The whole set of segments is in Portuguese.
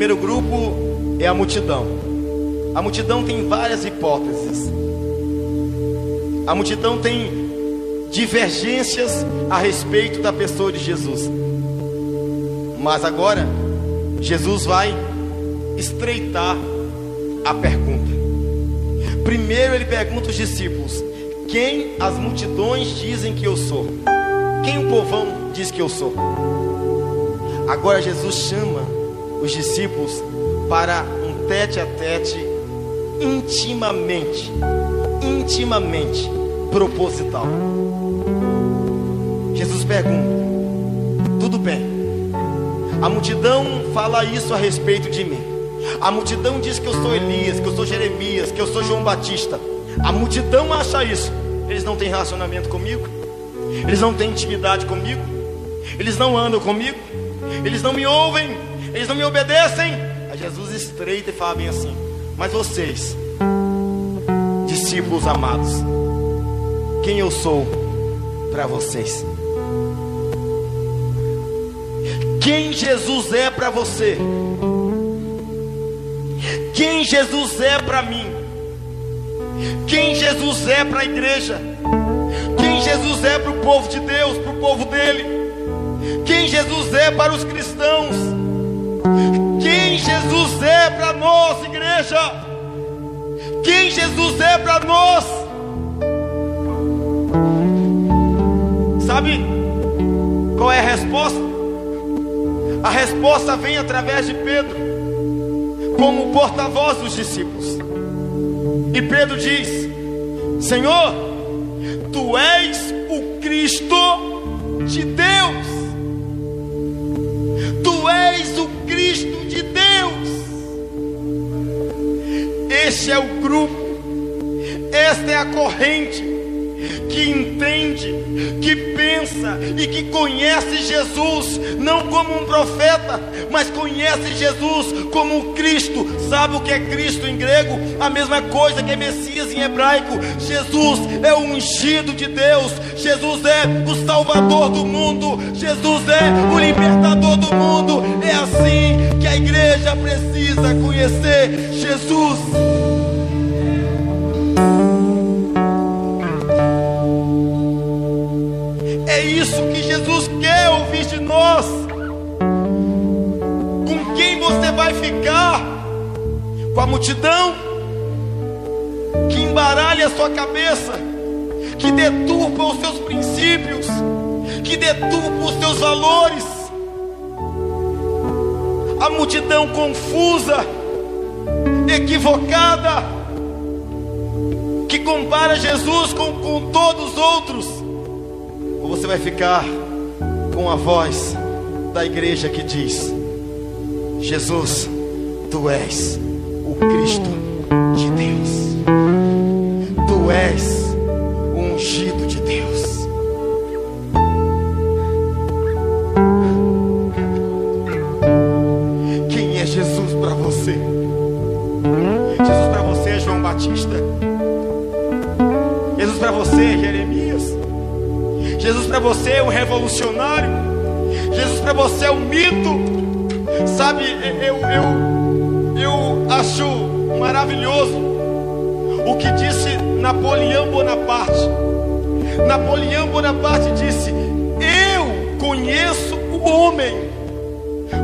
primeiro grupo é a multidão. A multidão tem várias hipóteses. A multidão tem divergências a respeito da pessoa de Jesus. Mas agora, Jesus vai estreitar a pergunta. Primeiro, ele pergunta aos discípulos: Quem as multidões dizem que eu sou? Quem o povão diz que eu sou? Agora, Jesus chama os discípulos para um tete a tete intimamente, intimamente proposital. Jesus pergunta: Tudo bem, a multidão fala isso a respeito de mim. A multidão diz que eu sou Elias, que eu sou Jeremias, que eu sou João Batista. A multidão acha isso. Eles não têm relacionamento comigo, eles não têm intimidade comigo, eles não andam comigo, eles não me ouvem, eles não me obedecem. Aí Jesus estreita e fala bem assim: Mas vocês, discípulos amados, quem eu sou para vocês? Quem Jesus é para você? Quem Jesus é para mim? Quem Jesus é para a igreja? Quem Jesus é para o povo de Deus, para o povo dele? Quem Jesus é para os cristãos? Quem Jesus é para nós, igreja? Quem Jesus é para nós? Sabe qual é a resposta? A resposta vem através de Pedro, como porta-voz dos discípulos. E Pedro diz: Senhor, tu és o Cristo de Deus. Tu és o de Deus. Este é o grupo, esta é a corrente que entende, que pensa e que conhece Jesus, não como um profeta, mas conhece Jesus como Cristo. Sabe o que é Cristo em grego? A mesma coisa que é Messias em hebraico. Jesus é o ungido de Deus, Jesus é o Salvador do mundo, Jesus é o libertador do mundo. É assim que a igreja precisa conhecer Jesus. Com quem você vai ficar? Com a multidão? Que embaralha a sua cabeça, que deturpa os seus princípios, que deturpa os seus valores. A multidão confusa, equivocada, que compara Jesus com, com todos os outros. Ou você vai ficar com a voz da igreja que diz: Jesus, tu és o Cristo de Deus, tu és o ungido de Deus. Quem é Jesus para você? Jesus para você é João Batista. Jesus para você é Jeremias. Jesus para você é um revolucionário. Jesus para você é um mito. Sabe, eu, eu, eu acho maravilhoso o que disse Napoleão Bonaparte. Napoleão Bonaparte disse: Eu conheço o homem,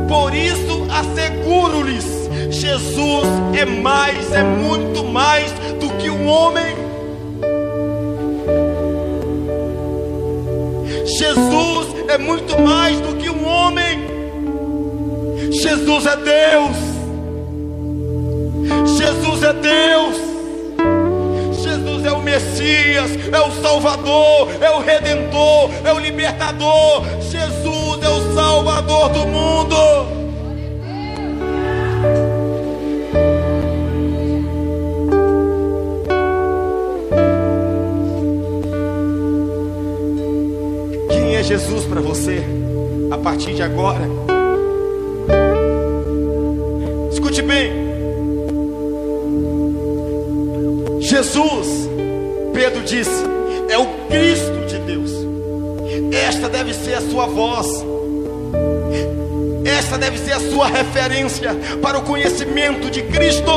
por isso asseguro-lhes: Jesus é mais, é muito mais do que um homem. Jesus é muito mais do que um homem. Jesus é Deus. Jesus é Deus. Jesus é o Messias, é o Salvador, é o Redentor, é o Libertador. Jesus Jesus para você a partir de agora? Escute bem. Jesus, Pedro disse, é o Cristo de Deus. Esta deve ser a sua voz. Essa deve ser a sua referência para o conhecimento de Cristo.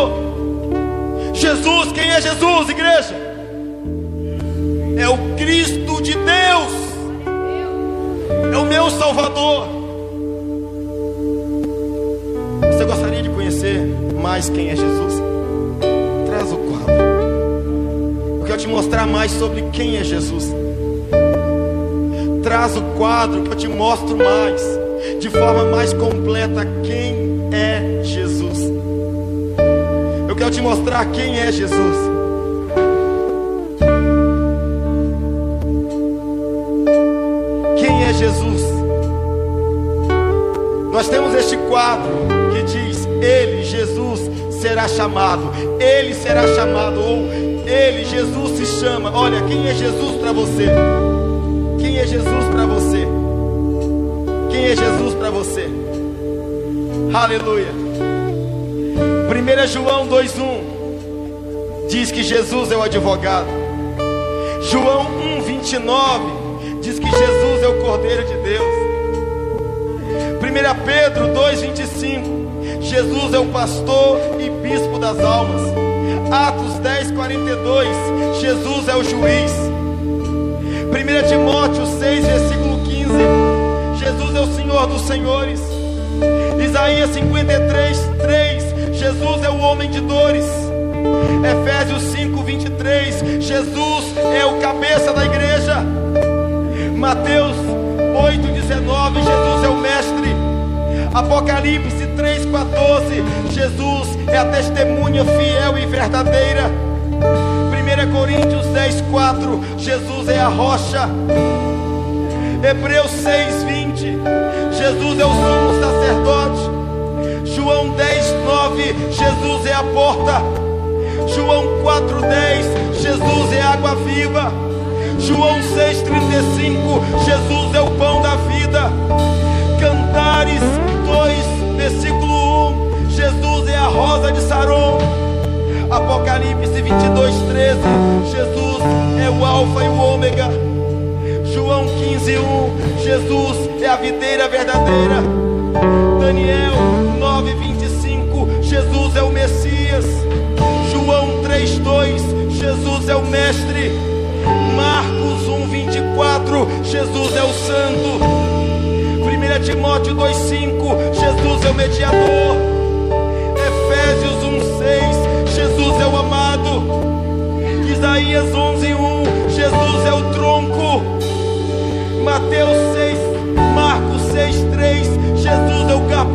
Jesus, quem é Jesus, igreja? É o Cristo meu Salvador. Você gostaria de conhecer mais quem é Jesus? Traz o quadro. Eu quero te mostrar mais sobre quem é Jesus. Traz o quadro que eu te mostro mais, de forma mais completa, quem é Jesus. Eu quero te mostrar quem é Jesus. Quem é Jesus? Nós temos este quadro que diz: Ele, Jesus, será chamado. Ele será chamado, ou Ele, Jesus, se chama. Olha, quem é Jesus para você? Quem é Jesus para você? Quem é Jesus para você? Aleluia. 1 João 2,1 diz que Jesus é o advogado. João 1,29 diz que Jesus é o Cordeiro de Deus. 1 Pedro 2,25 Jesus é o pastor e bispo das almas. Atos 10, 42 Jesus é o juiz. 1 Timóteo 6, versículo 15. Jesus é o Senhor dos senhores. Isaías 53, 3. Jesus é o homem de dores. Efésios 5, 23. Jesus é o cabeça da igreja. Mateus 8, 19. Apocalipse 3, 14. Jesus é a testemunha fiel e verdadeira. 1 Coríntios 10, 4, Jesus é a rocha. Hebreus 6, 20, Jesus é o sumo sacerdote. João 10, 9, Jesus é a porta. João 4, 10, Jesus é água viva. João 6, 35, Jesus é o pão da vida. Cantares 2, versículo 1, Jesus é a rosa de Saron. Apocalipse 22, 13. Jesus é o Alfa e o Ômega. João 15, 1. Jesus é a videira verdadeira. Daniel 9, 25. Jesus é o Messias. João 3, 2. Jesus é o Mestre. Marcos 1, 24. Jesus é o Santo. 1 Timóteo 2, 5. Jesus é o mediador. Efésios 1, 6. Jesus é o amado. Isaías 11:1, Jesus é o tronco. Mateus 6, Marcos 6:3, Jesus é o carpinteiro.